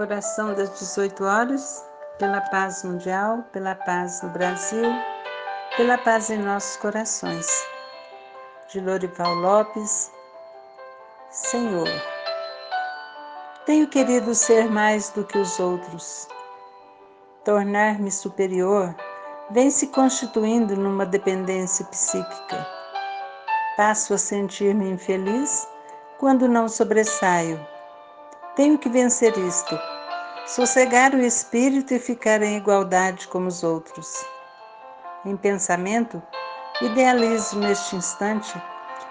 Oração das 18 horas, pela paz mundial, pela paz no Brasil, pela paz em nossos corações. De Lorival Lopes, Senhor, tenho querido ser mais do que os outros. Tornar-me superior vem se constituindo numa dependência psíquica. Passo a sentir-me infeliz quando não sobressaio tenho que vencer isto, sossegar o espírito e ficar em igualdade como os outros. Em pensamento, idealizo neste instante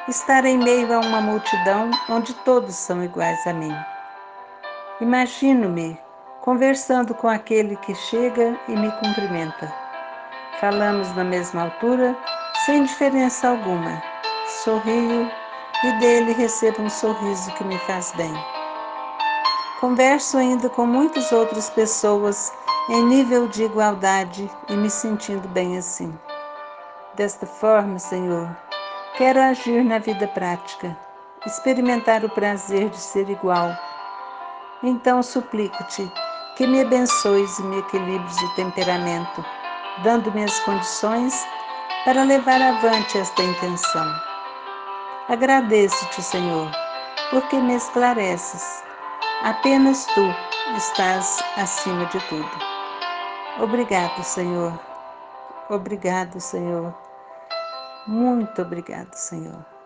estar em meio a uma multidão onde todos são iguais a mim. Imagino-me conversando com aquele que chega e me cumprimenta. Falamos na mesma altura, sem diferença alguma. Sorrio e dele recebo um sorriso que me faz bem. Converso ainda com muitas outras pessoas em nível de igualdade e me sentindo bem assim. Desta forma, Senhor, quero agir na vida prática, experimentar o prazer de ser igual. Então suplico-te que me abençoes e me equilibres o temperamento, dando-me as condições para levar avante esta intenção. Agradeço-te, Senhor, porque me esclareces Apenas tu estás acima de tudo. Obrigado, Senhor. Obrigado, Senhor. Muito obrigado, Senhor.